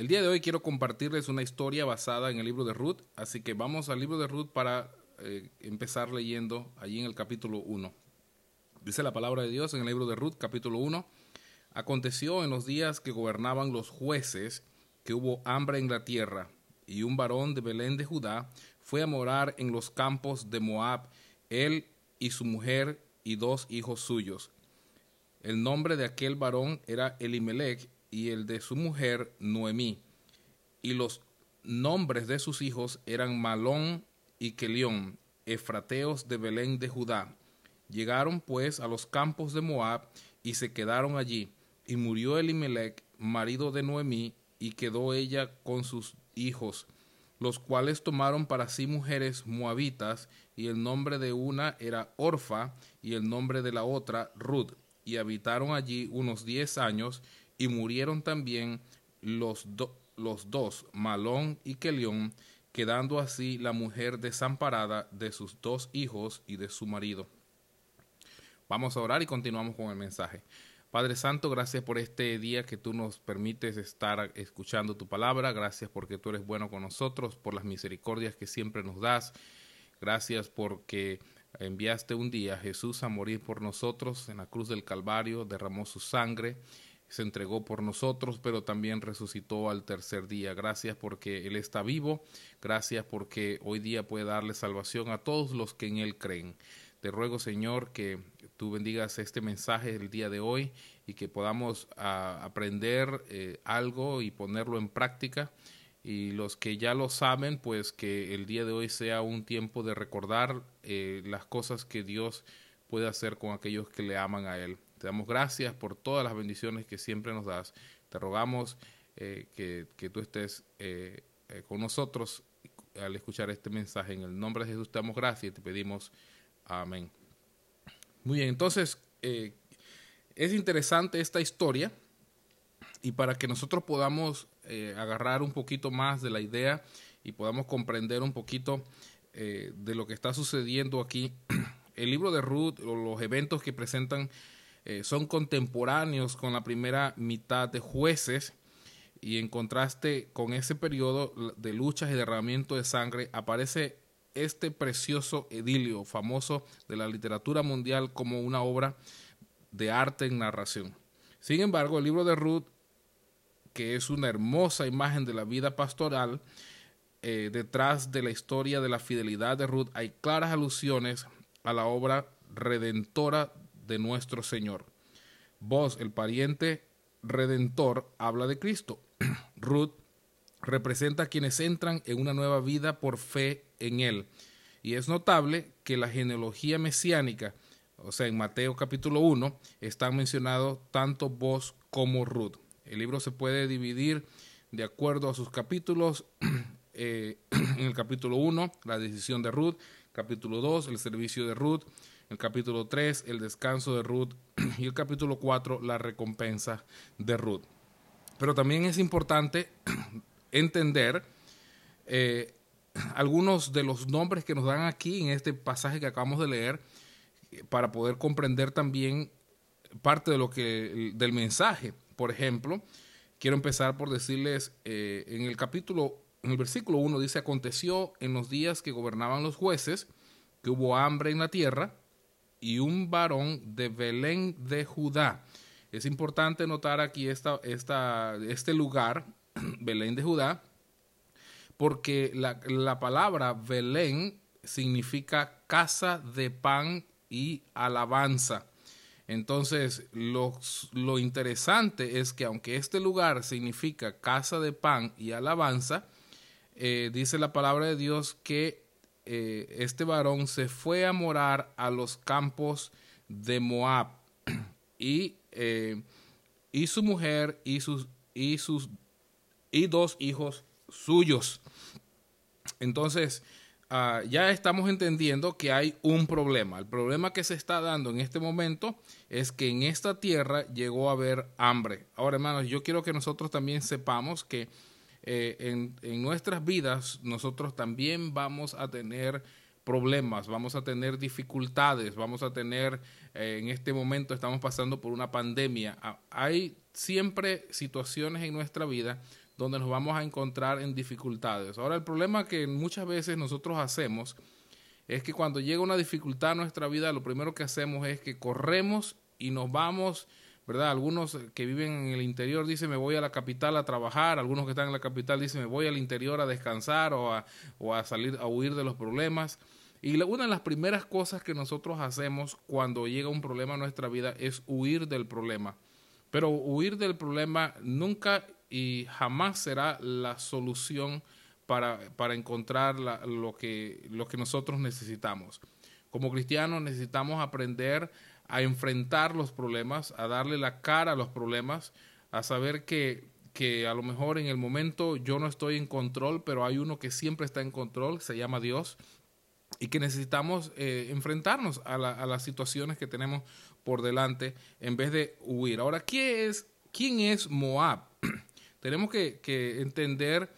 El día de hoy quiero compartirles una historia basada en el libro de Ruth, así que vamos al libro de Ruth para eh, empezar leyendo allí en el capítulo 1. Dice la palabra de Dios en el libro de Ruth, capítulo 1. Aconteció en los días que gobernaban los jueces que hubo hambre en la tierra, y un varón de Belén de Judá fue a morar en los campos de Moab, él y su mujer y dos hijos suyos. El nombre de aquel varón era Elimelech y el de su mujer Noemí. Y los nombres de sus hijos eran Malón y Kelión, efrateos de Belén de Judá. Llegaron pues a los campos de Moab y se quedaron allí. Y murió Elimelech, marido de Noemí, y quedó ella con sus hijos, los cuales tomaron para sí mujeres moabitas, y el nombre de una era Orfa, y el nombre de la otra Ruth, y habitaron allí unos diez años, y murieron también los, los dos, Malón y Kelión, quedando así la mujer desamparada de sus dos hijos y de su marido. Vamos a orar y continuamos con el mensaje. Padre Santo, gracias por este día que tú nos permites estar escuchando tu palabra. Gracias porque tú eres bueno con nosotros, por las misericordias que siempre nos das. Gracias porque enviaste un día a Jesús a morir por nosotros en la cruz del Calvario, derramó su sangre se entregó por nosotros, pero también resucitó al tercer día. Gracias porque Él está vivo, gracias porque hoy día puede darle salvación a todos los que en Él creen. Te ruego, Señor, que tú bendigas este mensaje el día de hoy y que podamos ah, aprender eh, algo y ponerlo en práctica. Y los que ya lo saben, pues que el día de hoy sea un tiempo de recordar eh, las cosas que Dios puede hacer con aquellos que le aman a Él. Te damos gracias por todas las bendiciones que siempre nos das. Te rogamos eh, que, tú estés eh, eh, con nosotros al escuchar este mensaje. En el nombre de Jesús te damos gracias y te pedimos amén. Muy bien, entonces es interesante esta historia y para que nosotros podamos agarrar un poquito más de la idea y podamos comprender un poquito de lo que está sucediendo aquí, el libro de Ruth o los eventos que presentan eh, son contemporáneos con la primera mitad de jueces y en contraste con ese periodo de luchas y derramamiento de sangre aparece este precioso edilio famoso de la literatura mundial como una obra de arte en narración. Sin embargo, el libro de Ruth, que es una hermosa imagen de la vida pastoral, eh, detrás de la historia de la fidelidad de Ruth hay claras alusiones a la obra redentora de nuestro Señor. Vos, el pariente redentor, habla de Cristo. Ruth representa a quienes entran en una nueva vida por fe en Él. Y es notable que la genealogía mesiánica, o sea, en Mateo capítulo 1, están mencionados tanto vos como Ruth. El libro se puede dividir de acuerdo a sus capítulos. Eh, en el capítulo 1, la decisión de Ruth. Capítulo 2, el servicio de Ruth el capítulo 3, el descanso de Ruth, y el capítulo 4, la recompensa de Ruth. Pero también es importante entender eh, algunos de los nombres que nos dan aquí en este pasaje que acabamos de leer para poder comprender también parte de lo que del mensaje. Por ejemplo, quiero empezar por decirles eh, en el capítulo, en el versículo 1 dice, aconteció en los días que gobernaban los jueces, que hubo hambre en la tierra, y un varón de Belén de Judá. Es importante notar aquí esta, este lugar, Belén de Judá, porque la, la palabra Belén significa casa de pan y alabanza. Entonces, lo, lo, interesante es que aunque este lugar significa casa de pan y alabanza, eh, dice la palabra de Dios que eh, este varón se fue a morar a los campos de Moab y, eh, y su mujer y sus, y sus y dos hijos suyos. Entonces, ah, ya estamos entendiendo que hay un problema. El problema que se está dando en este momento es que en esta tierra llegó a haber hambre. Ahora, hermanos, yo quiero que nosotros también sepamos que eh, en, nuestras vidas nosotros también vamos a tener problemas, vamos a tener dificultades, vamos a tener, eh, en este momento estamos pasando por una pandemia. Hay siempre situaciones en nuestra vida donde nos vamos a encontrar en dificultades. Ahora, el problema que muchas veces nosotros hacemos es que cuando llega una dificultad a nuestra vida, lo primero que hacemos es que corremos y nos vamos, ¿verdad? Algunos que viven en el interior dicen me voy a la capital a trabajar, algunos que están en la capital dicen me voy al interior a descansar o a, o a salir a huir de los problemas. Y una de las primeras cosas que nosotros hacemos cuando llega un problema a nuestra vida es huir del problema. Pero huir del problema nunca y jamás será la solución para, para encontrar lo, que, lo que nosotros necesitamos. Como cristianos necesitamos aprender a enfrentar los problemas, a darle la cara a los problemas, a saber que, que a lo mejor en el momento yo no estoy en control, pero hay uno que siempre está en control, se llama Dios, y que necesitamos eh, enfrentarnos a, las situaciones que tenemos por delante en vez de huir. Ahora, ¿qué es, ¿quién es Moab? tenemos que, entender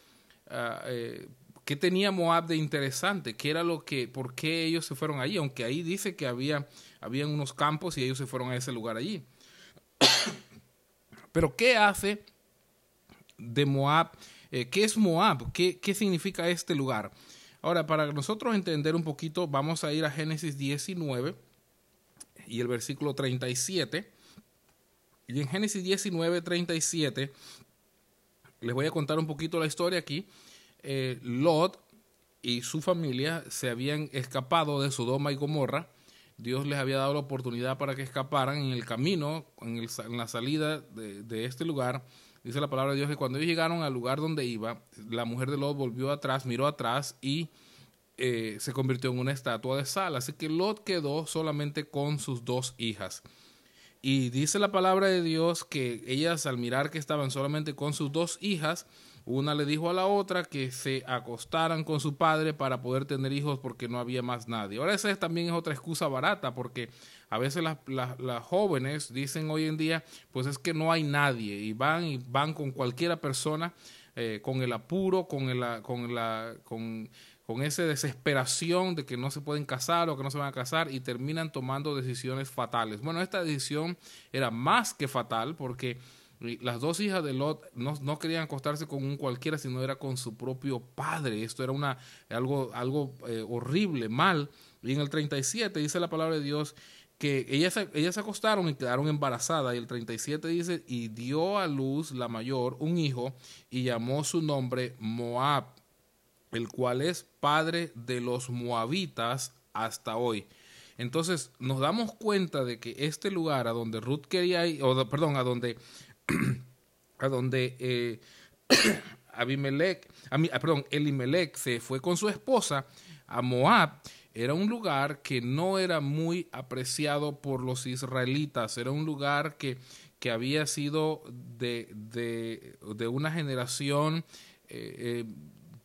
uh, qué tenía Moab de interesante, qué era lo que, por qué ellos se fueron allí, aunque ahí dice que había, habían unos campos y ellos se fueron a ese lugar allí. Pero ¿qué hace de Moab? Eh, ¿Qué es Moab? ¿Qué, ¿Qué significa este lugar? Ahora, para nosotros entender un poquito, vamos a ir a Génesis 19 y el versículo 37. Y en Génesis 19, 37, les voy a contar un poquito la historia aquí. Eh, Lot y su familia se habían escapado de Sodoma y Gomorra. Dios les había dado la oportunidad para que escaparan en el camino, en, la salida de, este lugar dice la palabra de Dios que cuando ellos llegaron al lugar donde iba, la mujer de Lot volvió atrás, miró atrás y eh, se convirtió en una estatua de sal. Así que Lot quedó solamente con sus dos hijas. Y dice la palabra de Dios que ellas al mirar que estaban solamente con sus dos hijas, una le dijo a la otra que se acostaran con su padre para poder tener hijos porque no había más nadie. Ahora esa también es otra excusa barata porque a veces las, las, jóvenes dicen hoy en día pues es que no hay nadie y van y van con cualquiera persona eh, con el apuro, con, el, con, la, con, con esa desesperación de que no se pueden casar o que no se van a casar y terminan tomando decisiones fatales. Bueno, esta decisión era más que fatal porque las dos hijas de Lot no, querían acostarse con un cualquiera, sino era con su propio padre. Esto era una, algo, algo eh, horrible, mal. Y en el 37 dice la palabra de Dios que ellas, ellas se acostaron y quedaron embarazadas. Y el 37 dice, y dio a luz la mayor un hijo y llamó su nombre Moab, el cual es padre de los moabitas hasta hoy. Entonces nos damos cuenta de que este lugar a donde Ruth quería ir, o perdón, a donde a donde eh, Abimelech, ah, perdón, Elimelech se fue con su esposa a Moab, era un lugar que no era muy apreciado por los israelitas, era un lugar que, que había sido de, de, una generación eh, eh,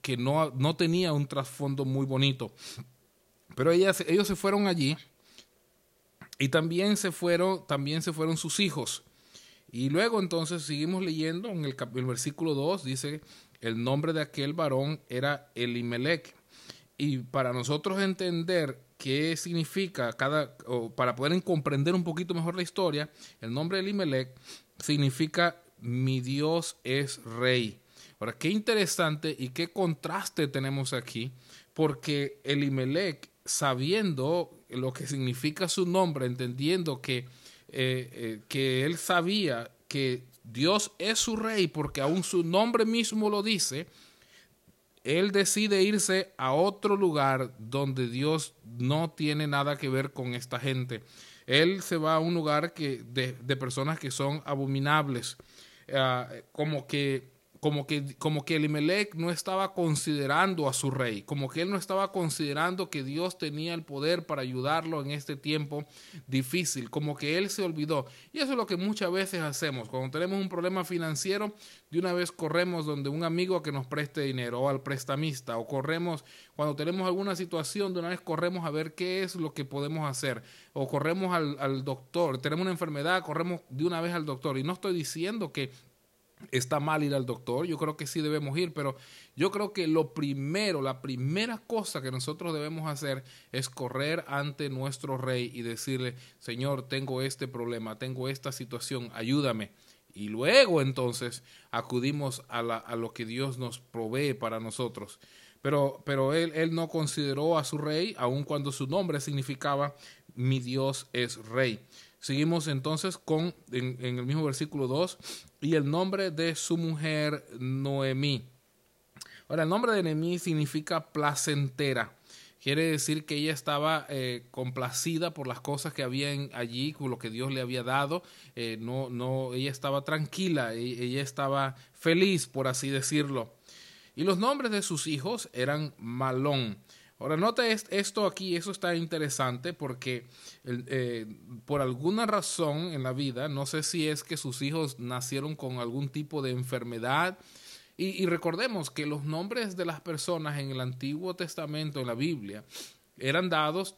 que no, no, tenía un trasfondo muy bonito. Pero ellos se fueron allí y también se fueron, también se fueron sus hijos. Y luego entonces seguimos leyendo en el, versículo 2, dice, el nombre de aquel varón era Elimelech. Y para nosotros entender qué significa cada, o para poder comprender un poquito mejor la historia, el nombre Elimelech significa mi Dios es rey. Ahora, qué interesante y qué contraste tenemos aquí, porque Elimelech, sabiendo lo que significa su nombre, entendiendo que eh, eh, que él sabía que Dios es su rey porque aún su nombre mismo lo dice, él decide irse a otro lugar donde Dios no tiene nada que ver con esta gente. Él se va a un lugar que, de, personas que son abominables, ah, como que como que, como que Elimelech no estaba considerando a su rey, como que él no estaba considerando que Dios tenía el poder para ayudarlo en este tiempo difícil, como que él se olvidó. Y eso es lo que muchas veces hacemos. Cuando tenemos un problema financiero, de una vez corremos donde un amigo que nos preste dinero o al prestamista, o corremos cuando tenemos alguna situación, de una vez corremos a ver qué es lo que podemos hacer, o corremos al, al doctor, tenemos una enfermedad, corremos de una vez al doctor. Y no estoy diciendo que está mal ir al doctor, yo creo que sí debemos ir, pero yo creo que lo primero, la primera cosa que nosotros debemos hacer es correr ante nuestro rey y decirle, Señor, tengo este problema, tengo esta situación, ayúdame. y luego entonces acudimos a, la, a lo que Dios nos provee para nosotros. Pero, pero él, él no consideró a su rey, aun cuando su nombre significaba mi Dios es rey. Seguimos entonces con, en, el mismo versículo 2, y el nombre de su mujer Noemí. Ahora, el nombre de Noemí significa placentera. Quiere decir que ella estaba eh, complacida por las cosas que había allí, por lo que Dios le había dado. Eh, no, no, ella estaba tranquila, e, ella estaba feliz, por así decirlo. Y los nombres de sus hijos eran Malón. Ahora, nota esto aquí, eso está interesante porque eh, por alguna razón en la vida, no sé si es que sus hijos nacieron con algún tipo de enfermedad, y, recordemos que los nombres de las personas en el Antiguo Testamento, en la Biblia, eran dados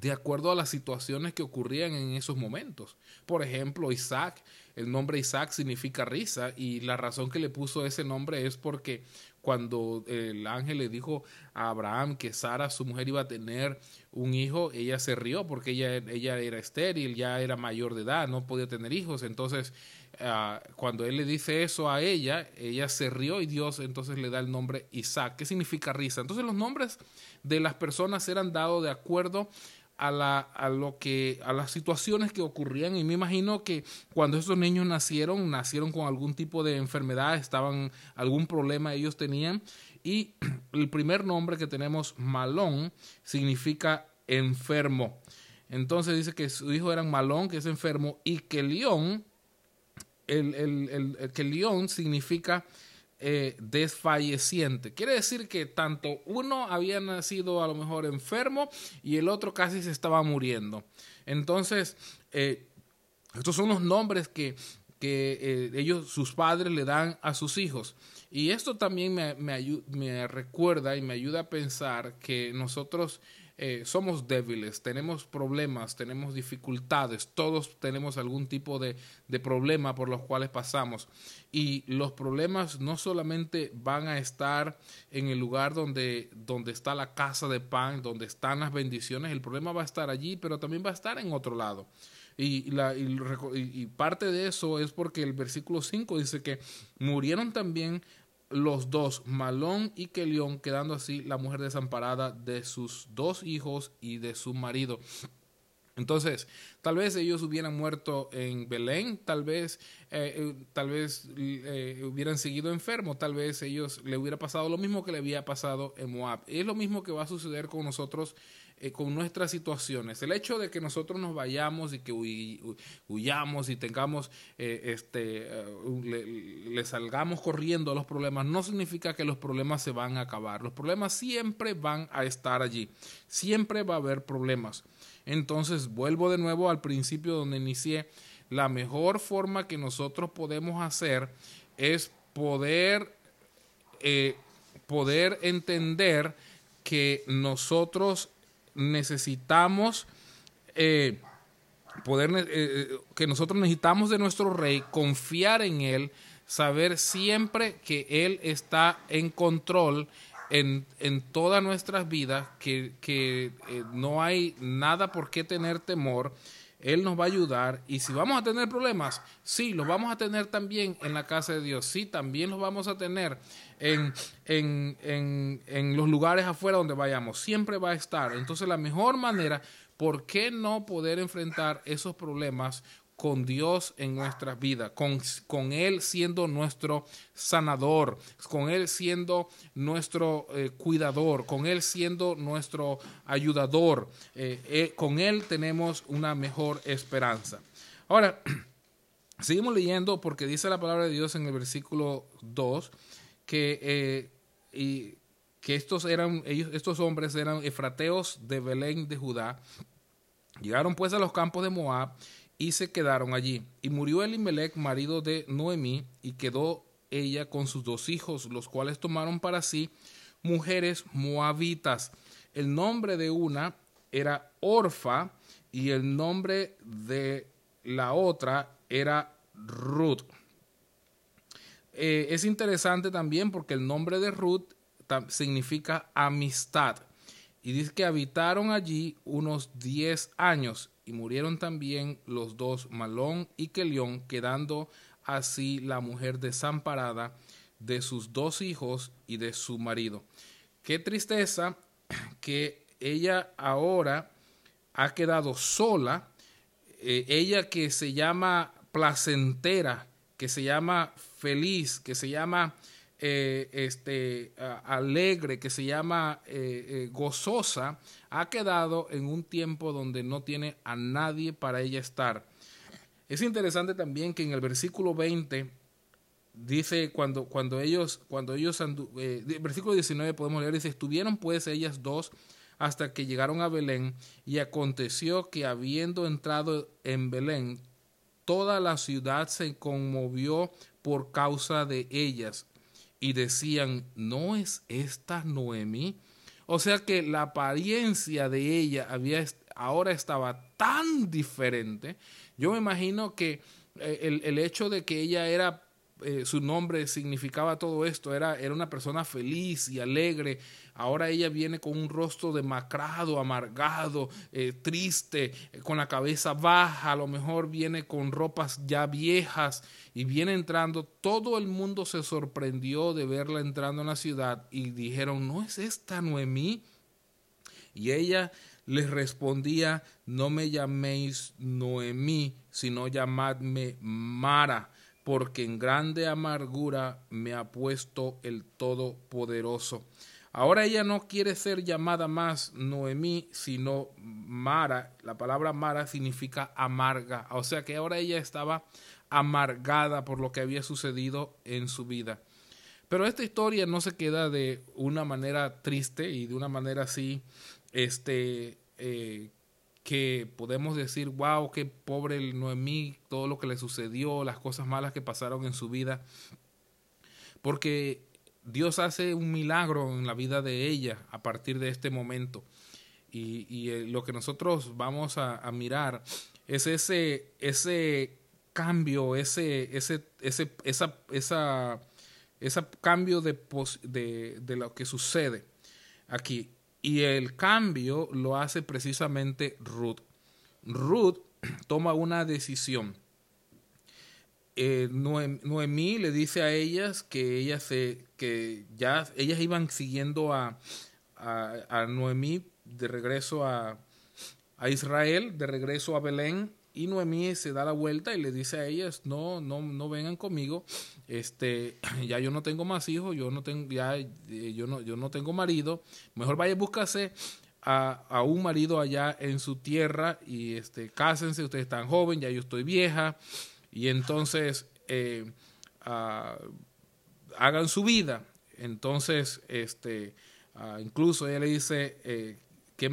de acuerdo a las situaciones que ocurrían en esos momentos. Por ejemplo, Isaac, el nombre Isaac significa risa y la razón que le puso ese nombre es porque cuando el ángel le dijo a Abraham que Sara, su mujer, iba a tener un hijo, ella se rió porque ella, ella era estéril, ya era mayor de edad, no podía tener hijos. Entonces Ah, cuando él le dice eso a ella, ella se rió y Dios entonces le da el nombre Isaac, que significa risa. Entonces los nombres de las personas eran dados de acuerdo a, la, a, lo que, a las situaciones que ocurrían y me imagino que cuando esos niños nacieron, nacieron con algún tipo de enfermedad, estaban, algún problema ellos tenían y el primer nombre que tenemos, Malón, significa enfermo. Entonces dice que su hijo era Malón, que es enfermo, y que León el, el, el, que león significa eh, desfalleciente. Quiere decir que tanto uno había nacido a lo mejor enfermo y el otro casi se estaba muriendo. Entonces, eh, estos son los nombres que, que eh, ellos, sus padres, le dan a sus hijos. Y esto también me, me, me recuerda y me ayuda a pensar que nosotros eh, somos débiles, tenemos problemas, tenemos dificultades, todos tenemos algún tipo de, de, problema por los cuales pasamos. Y los problemas no solamente van a estar en el lugar donde, donde está la casa de pan, donde están las bendiciones, el problema va a estar allí, pero también va a estar en otro lado. Y, la, y, y, parte de eso es porque el versículo 5 dice que murieron también los dos, Malón y Kelión, quedando así la mujer desamparada de sus dos hijos y de su marido. Entonces, tal vez ellos hubieran muerto en Belén, tal vez, eh, eh, tal vez eh, hubieran seguido enfermos, tal vez ellos le hubiera pasado lo mismo que le había pasado en Moab. Es lo mismo que va a suceder con nosotros eh, con nuestras situaciones. El hecho de que nosotros nos vayamos y que huyamos y tengamos, eh, este, eh, le, salgamos corriendo a los problemas, no significa que los problemas se van a acabar. Los problemas siempre van a estar allí. Siempre va a haber problemas. Entonces, vuelvo de nuevo al principio donde inicié. La mejor forma que nosotros podemos hacer es poder, poder entender que nosotros necesitamos eh, poder, eh, eh, que nosotros necesitamos de nuestro rey, confiar en él, saber siempre que él está en control en, en todas nuestras vidas, que, que no hay nada por qué tener temor. Él nos va a ayudar. Y si vamos a tener problemas, sí, los vamos a tener también en la casa de Dios, sí, también los vamos a tener en, en, en, en los lugares afuera donde vayamos, siempre va a estar. Entonces la mejor manera, ¿por qué no poder enfrentar esos problemas con Dios en nuestras vidas, con, con, Él siendo nuestro sanador, con Él siendo nuestro eh, cuidador, con Él siendo nuestro ayudador. Eh, eh, con Él tenemos una mejor esperanza. Ahora, seguimos leyendo porque dice la palabra de Dios en el versículo 2 que, y, que estos, eran, ellos, estos hombres eran efrateos de Belén de Judá. Llegaron pues a los campos de Moab y se quedaron allí. Y murió Elimelech, marido de Noemí, y quedó ella con sus dos hijos, los cuales tomaron para sí mujeres moabitas. El nombre de una era Orfa y el nombre de la otra era Ruth. Eh, es interesante también porque el nombre de Ruth significa amistad. Y dice que habitaron allí unos 10 años y murieron también los dos Malón y Kelión, quedando así la mujer desamparada de sus dos hijos y de su marido. Qué tristeza que ella ahora ha quedado sola, eh, ella que se llama placentera, que se llama feliz, que se llama eh, este, alegre, que se llama eh, gozosa, ha quedado en un tiempo donde no tiene a nadie para ella estar. Es interesante también que en el versículo 20 dice cuando, cuando ellos, cuando ellos, eh, versículo 19 podemos leer, dice, estuvieron pues ellas dos hasta que llegaron a Belén y aconteció que habiendo entrado en Belén, toda la ciudad se conmovió por causa de ellas y decían, ¿no es esta Noemí? O sea que la apariencia de ella había, ahora estaba tan diferente. Yo me imagino que eh, el, el hecho de que ella era eh, su nombre significaba todo esto, era, era una persona feliz y alegre. Ahora ella viene con un rostro demacrado, amargado, eh, triste, eh, con la cabeza baja, a lo mejor viene con ropas ya viejas y viene entrando. Todo el mundo se sorprendió de verla entrando en la ciudad y dijeron, ¿no es esta Noemí? Y ella les respondía, no me llaméis Noemí, sino llamadme Mara porque en grande amargura me ha puesto el Todopoderoso. Ahora ella no quiere ser llamada más Noemí, sino Mara. La palabra Mara significa amarga. O sea que ahora ella estaba amargada por lo que había sucedido en su vida. Pero esta historia no se queda de una manera triste y de una manera así, este, eh, que podemos decir, wow, qué pobre Noemí, todo lo que le sucedió, las cosas malas que pasaron en su vida. Porque Dios hace un milagro en la vida de ella a partir de este momento. Y, eh, lo que nosotros vamos a, mirar es ese, ese cambio, ese, ese, ese, esa, esa, ese cambio de, de, de lo que sucede aquí. Y el cambio lo hace precisamente Ruth. Ruth toma una decisión. Eh, Noemí le dice a ellas que ellas se, que ya ellas iban siguiendo a, a, Noemí de regreso a, a Israel, de regreso a Belén, y Noemí se da la vuelta y le dice a ellas, no, no, no vengan conmigo, este, ya yo no tengo más hijos, yo no tengo, ya, eh, yo no, yo no tengo marido, mejor vaya a buscarse a, a, un marido allá en su tierra y este, cásense, ustedes están jóvenes, ya yo estoy vieja, y entonces eh, ah, hagan su vida. Entonces, este, ah, incluso ella le dice, eh, ¿qué,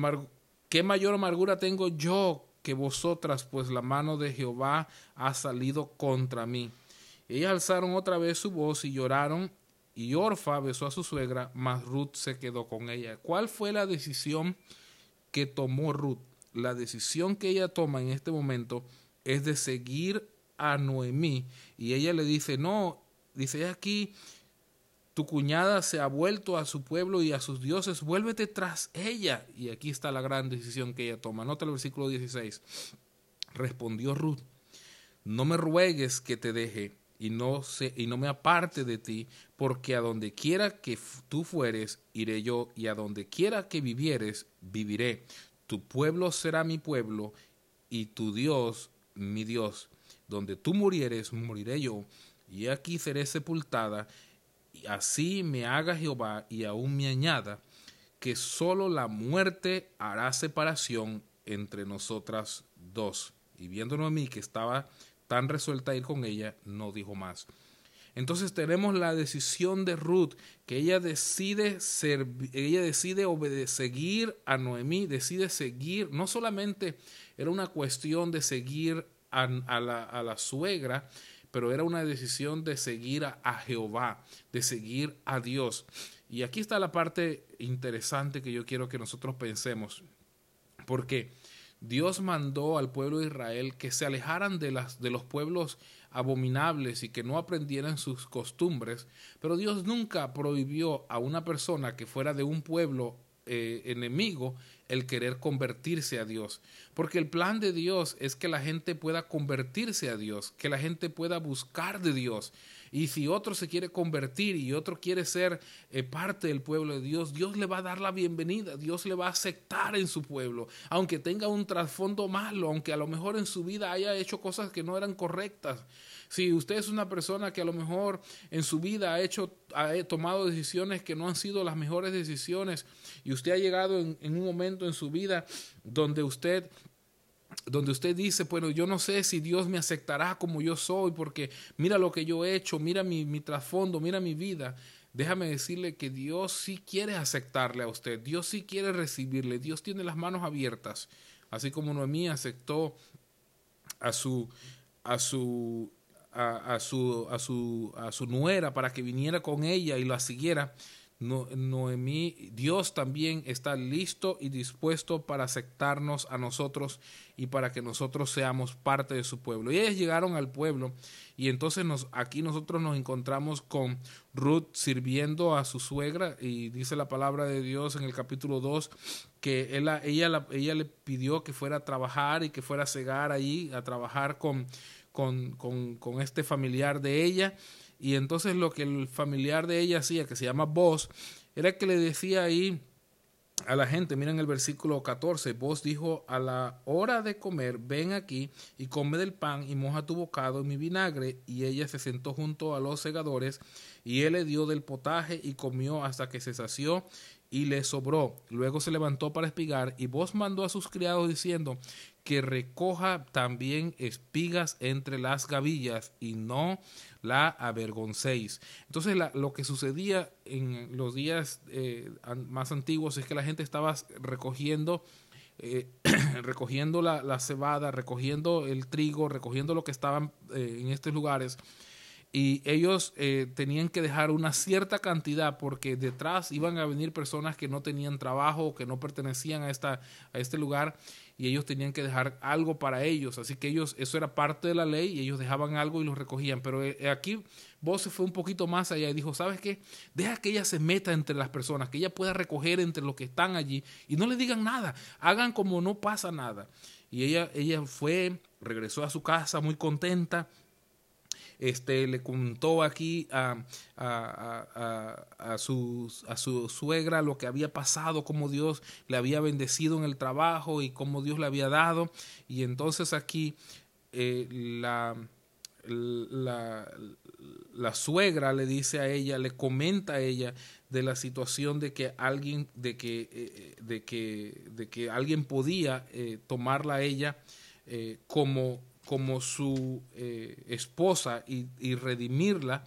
¿qué mayor amargura tengo yo que vosotras, pues la mano de Jehová ha salido contra mí. Ellas alzaron otra vez su voz y lloraron, y Orfa besó a su suegra, mas Ruth se quedó con ella. ¿Cuál fue la decisión que tomó Ruth? La decisión que ella toma en este momento es de seguir a Noemí, y ella le dice, no, dice aquí, tu cuñada se ha vuelto a su pueblo y a sus dioses, vuélvete tras ella. Y aquí está la gran decisión que ella toma. Nota el versículo 16. Respondió Ruth, no me ruegues que te deje y no, se, y no me aparte de ti, porque a donde quiera que tú fueres, iré yo, y a donde quiera que vivieres, viviré. Tu pueblo será mi pueblo, y tu Dios mi Dios. Donde tú murieres, moriré yo, y aquí seré sepultada, así me haga Jehová y aún me añada que sólo la muerte hará separación entre nosotras dos. Y viéndonos a mí que estaba tan resuelta a ir con ella, no dijo más. Entonces tenemos la decisión de Ruth, que ella decide ser, ella decide seguir a Noemí, decide seguir, no solamente era una cuestión de seguir a la suegra, pero era una decisión de seguir a, Jehová, de seguir a Dios. Y aquí está la parte interesante que yo quiero que nosotros pensemos, porque Dios mandó al pueblo de Israel que se alejaran de, los pueblos abominables y que no aprendieran sus costumbres, pero Dios nunca prohibió a una persona que fuera de un pueblo eh, enemigo el querer convertirse a Dios. Porque el plan de Dios es que la gente pueda convertirse a Dios, que la gente pueda buscar de Dios. Y si otro se quiere convertir y otro quiere ser eh, parte del pueblo de Dios, Dios le va a dar la bienvenida, Dios le va a aceptar en su pueblo, aunque tenga un trasfondo malo, aunque a lo mejor en su vida haya hecho cosas que no eran correctas. Si usted es una persona que a lo mejor en su vida ha hecho, ha tomado decisiones que no han sido las mejores decisiones y usted ha llegado en, en un momento en su vida donde usted donde usted dice, bueno, yo no sé si Dios me aceptará como yo soy, porque mira lo que yo he hecho, mira mi, trasfondo, mira mi vida. Déjame decirle que Dios sí quiere aceptarle a usted, Dios sí quiere recibirle, Dios tiene las manos abiertas, así como Noemí aceptó a su, a su a, su, a, su, a su nuera para que viniera con ella y la siguiera, Noemí, Dios también está listo y dispuesto para aceptarnos a nosotros y para que nosotros seamos parte de su pueblo. Y ellas llegaron al pueblo y entonces nos, aquí nosotros nos encontramos con Ruth sirviendo a su suegra y dice la palabra de Dios en el capítulo 2 que ella, ella, ella le pidió que fuera a trabajar y que fuera a cegar ahí, a trabajar con, con, con este familiar de ella. Y entonces lo que el familiar de ella hacía, que se llama Vos, era que le decía ahí a la gente, miren el versículo 14, vos dijo, a la hora de comer, ven aquí y come del pan y moja tu bocado en mi vinagre. Y ella se sentó junto a los segadores y él le dio del potaje y comió hasta que se sació y le sobró. Luego se levantó para espigar y vos mandó a sus criados diciendo, que recoja también espigas entre las gavillas y no la avergoncéis. Entonces lo que sucedía en los días eh, más antiguos es que la gente estaba recogiendo eh, recogiendo la, cebada, recogiendo el trigo, recogiendo lo que estaban eh, en estos lugares y ellos tenían que dejar una cierta cantidad porque detrás iban a venir personas que no tenían trabajo que no pertenecían a, esta, a este lugar y ellos tenían que dejar algo para ellos. Así que ellos, eso era parte de la ley y ellos dejaban algo y lo recogían. Pero eh, aquí vos se fue un poquito más allá y dijo, ¿sabes qué? Deja que ella se meta entre las personas, que ella pueda recoger entre los que están allí y no le digan nada, hagan como no pasa nada. Y ella, ella fue, regresó a su casa muy contenta, este, le contó aquí a, a, a, su, a su suegra lo que había pasado, cómo Dios le había bendecido en el trabajo y cómo Dios le había dado. Y entonces aquí eh, la, la, la suegra le dice a ella, le comenta a ella de la situación de que alguien, de que, eh, de que, de que alguien podía eh, tomarla a ella como como su eh, esposa y, redimirla.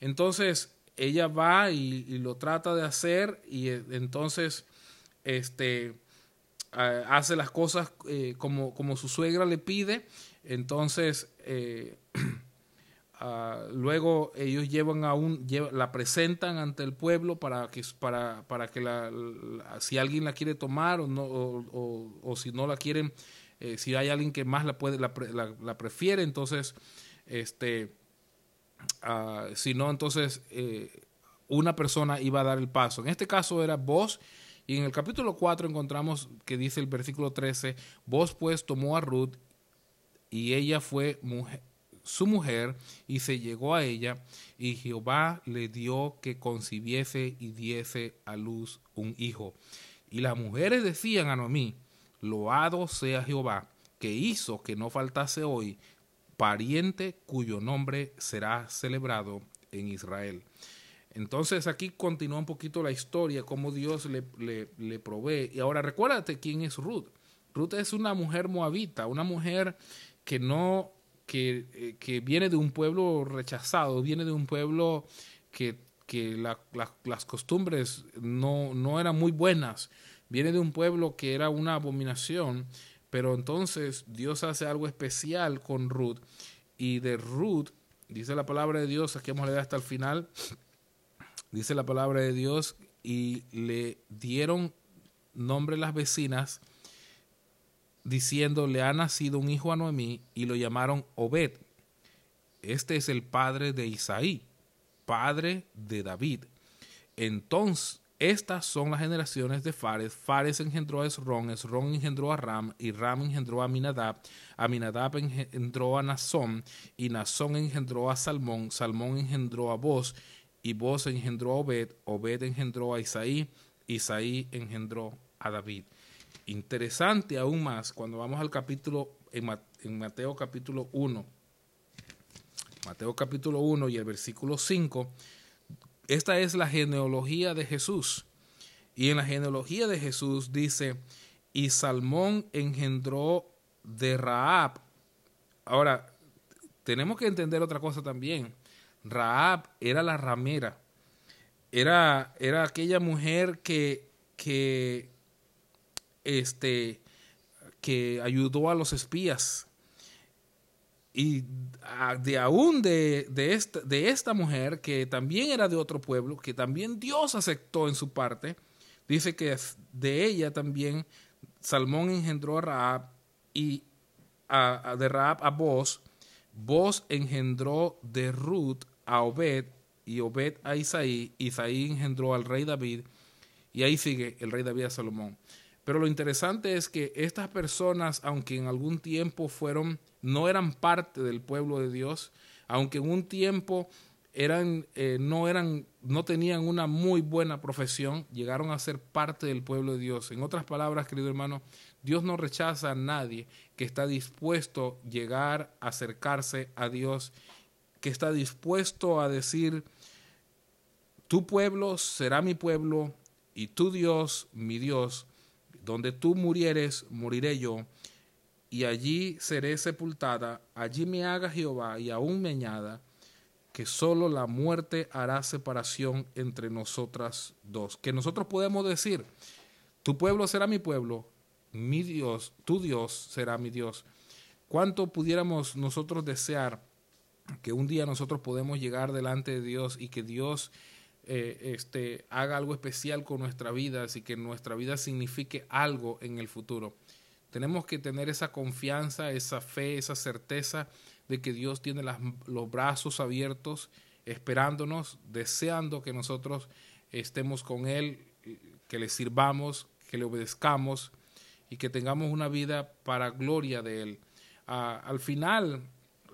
Entonces ella va y, lo trata de hacer y eh, entonces este, hace las cosas eh, como, como, su suegra le pide. Entonces ah, luego ellos llevan a un, la presentan ante el pueblo para que, para, para que la, si alguien la quiere tomar o, no, o, o si no la quieren eh, si hay alguien que más la puede la, la, prefiere entonces este uh, si no entonces eh, una persona iba a dar el paso. En este caso era vos y en el capítulo 4 encontramos que dice el versículo 13 vos pues tomó a Ruth y ella fue mujer, su mujer y se llegó a ella y Jehová le dio que concibiese y diese a luz un hijo. Y las mujeres decían a Noemí Loado sea Jehová, que hizo que no faltase hoy pariente cuyo nombre será celebrado en Israel. Entonces aquí continúa un poquito la historia, cómo Dios le, le, provee. Y ahora recuérdate quién es Ruth. Ruth es una mujer moabita, una mujer que no, que, eh, que viene de un pueblo rechazado, viene de un pueblo que, que las costumbres no, no eran muy buenas viene de un pueblo que era una abominación, pero entonces Dios hace algo especial con Ruth y de Ruth, dice la palabra de Dios, aquí a leer hasta el final, dice la palabra de Dios y le dieron nombre las vecinas diciendo le ha nacido un hijo a Noemí y lo llamaron Obed. Este es el padre de Isaí, padre de David. Entonces, Estas son las generaciones de Fares. Fares engendró a Esrón, Esrón engendró a Ram, y Ram engendró a Aminadab. Aminadab engendró a Nazón, y Nazón engendró a Salmón. Salmón engendró a Boz, y Boz engendró a Obed. Obed engendró a Isaí, Isaí engendró a David. Interesante aún más cuando vamos al capítulo, en Mateo capítulo 1, Mateo capítulo 1 y el versículo 5 esta es la genealogía de Jesús. Y en la genealogía de Jesús dice, y Salmón engendró de Raab. Ahora, tenemos que entender otra cosa también. Raab era la ramera. Era, era aquella mujer que, que, este, que ayudó a los espías y de aún de, de, esta, de esta mujer, que también era de otro pueblo, que también Dios aceptó en su parte, dice que de ella también Salmón engendró a Raab y a, de Raab a Boz, Boz engendró de Ruth a Obed y Obed a Isaí, Isaí engendró al rey David. Y ahí sigue el rey David a Salomón. Pero lo interesante es que estas personas, aunque en algún tiempo fueron, no eran parte del pueblo de Dios, aunque en un tiempo eran, eh, no eran, no tenían una muy buena profesión, llegaron a ser parte del pueblo de Dios. En otras palabras, querido hermano, Dios no rechaza a nadie que está dispuesto a llegar a acercarse a Dios, que está dispuesto a decir, tu pueblo será mi pueblo y tu Dios mi Dios donde tú murieres, moriré yo, y allí seré sepultada, allí me haga Jehová y aún me añada, que solo la muerte hará separación entre nosotras dos. Que nosotros podemos decir, tu pueblo será mi pueblo, mi Dios, tu Dios será mi Dios. ¿Cuánto pudiéramos nosotros desear que un día nosotros podemos llegar delante de Dios y que Dios eh, este, haga algo especial con nuestra vida, así que nuestra vida signifique algo en el futuro. Tenemos que tener esa confianza, esa fe, esa certeza de que Dios tiene los brazos abiertos, esperándonos, deseando que nosotros estemos con Él, que le sirvamos, que le obedezcamos y que tengamos una vida para gloria de Él. Ah, al final,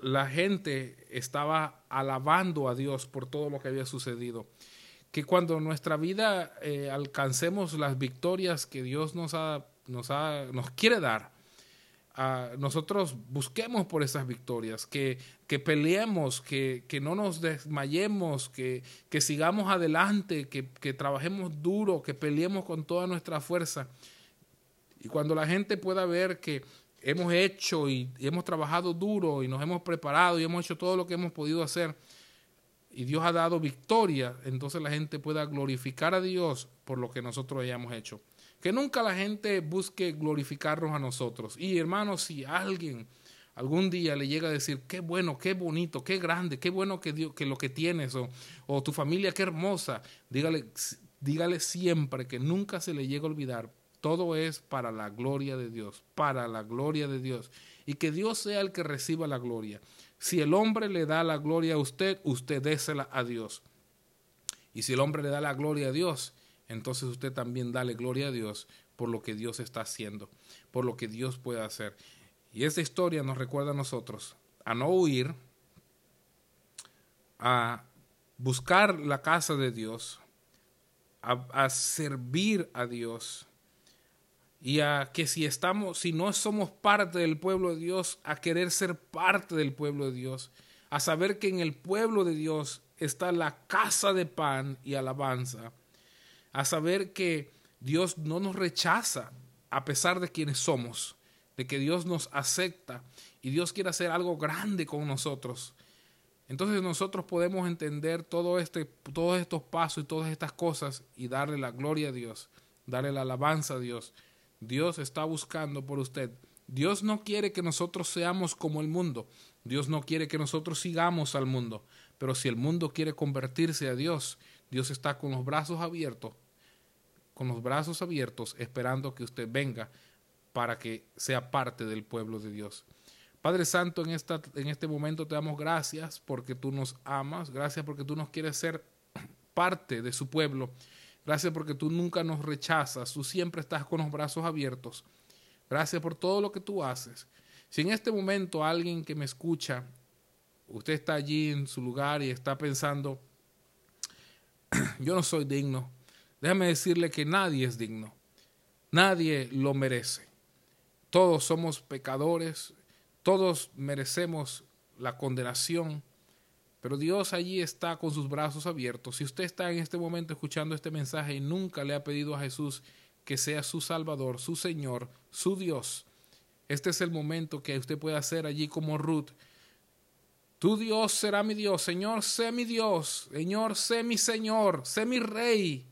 la gente estaba alabando a Dios por todo lo que había sucedido que cuando nuestra vida eh, alcancemos las victorias que Dios nos, ha, nos, ha, nos quiere dar, nosotros busquemos por esas victorias, que, que peleemos, que, que, no nos desmayemos, que, que sigamos adelante, que trabajemos duro, que peleemos con toda nuestra fuerza. Y cuando la gente pueda ver que hemos hecho y hemos trabajado duro y nos hemos preparado y hemos hecho todo lo que hemos podido hacer, y Dios ha dado victoria, entonces la gente pueda glorificar a Dios por lo que nosotros hayamos hecho. Que nunca la gente busque glorificarnos a nosotros. Y hermanos, si alguien algún día le llega a decir, qué bueno, qué bonito, qué grande, qué bueno que, Dios, que lo que tienes, o, tu familia, qué hermosa, dígale, dígale siempre que nunca se le llegue a olvidar. Todo es para la gloria de Dios, para la gloria de Dios. Y que Dios sea el que reciba la gloria. Si el hombre le da la gloria a usted, usted désela a Dios. Y si el hombre le da la gloria a Dios, entonces usted también dale gloria a Dios por lo que Dios está haciendo, por lo que Dios puede hacer. Y esta historia nos recuerda a nosotros a no huir, a buscar la casa de Dios, a, a servir a Dios, y a que si estamos, si no somos parte del pueblo de Dios, a querer ser parte del pueblo de Dios, a saber que en el pueblo de Dios está la casa de pan y alabanza, a saber que Dios no nos rechaza a pesar de quienes somos, de que Dios nos acepta y Dios quiere hacer algo grande con nosotros. Entonces nosotros podemos entender todo este, todos estos pasos y todas estas cosas y darle la gloria a Dios, darle la alabanza a Dios Dios está buscando por usted. Dios no quiere que nosotros seamos como el mundo. Dios no quiere que nosotros sigamos al mundo. Pero si el mundo quiere convertirse a Dios, Dios está con los brazos abiertos, con los brazos abiertos, esperando que usted venga para que sea parte del pueblo de Dios. Padre Santo, en, esta, en este momento te damos gracias porque tú nos amas, gracias porque tú nos quieres ser parte de su pueblo. Gracias porque tú nunca nos rechazas, tú siempre estás con los brazos abiertos. Gracias por todo lo que tú haces. Si en este momento alguien que me escucha, usted está allí en su lugar y está pensando, yo no soy digno, déjame decirle que nadie es digno, nadie lo merece. Todos somos pecadores, todos merecemos la condenación, pero Dios allí está con sus brazos abiertos. Si usted está en este momento escuchando este mensaje y nunca le ha pedido a Jesús que sea su Salvador, su Señor, su Dios, este es el momento que usted puede hacer allí como Ruth. Tu Dios será mi Dios, Señor, sé mi Dios, Señor, sé mi Señor, sé mi Rey.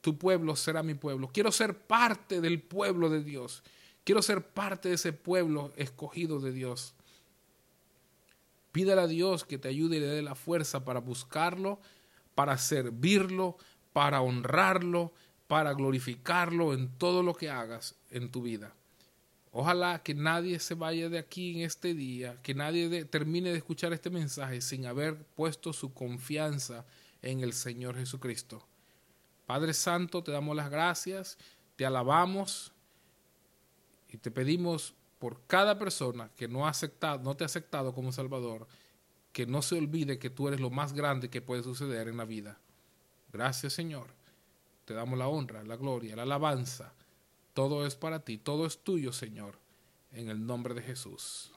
Tu pueblo será mi pueblo. Quiero ser parte del pueblo de Dios. Quiero ser parte de ese pueblo escogido de Dios. Pídale a Dios que te ayude y le dé la fuerza para buscarlo, para servirlo, para honrarlo, para glorificarlo en todo lo que hagas en tu vida. Ojalá que nadie se vaya de aquí en este día, que nadie termine de escuchar este mensaje sin haber puesto su confianza en el Señor Jesucristo. Padre Santo, te damos las gracias, te alabamos y te pedimos por cada persona que no, ha aceptado, no te ha aceptado como Salvador, que no se olvide que tú eres lo más grande que puede suceder en la vida. Gracias Señor. Te damos la honra, la gloria, la alabanza. Todo es para ti, todo es tuyo Señor. En el nombre de Jesús.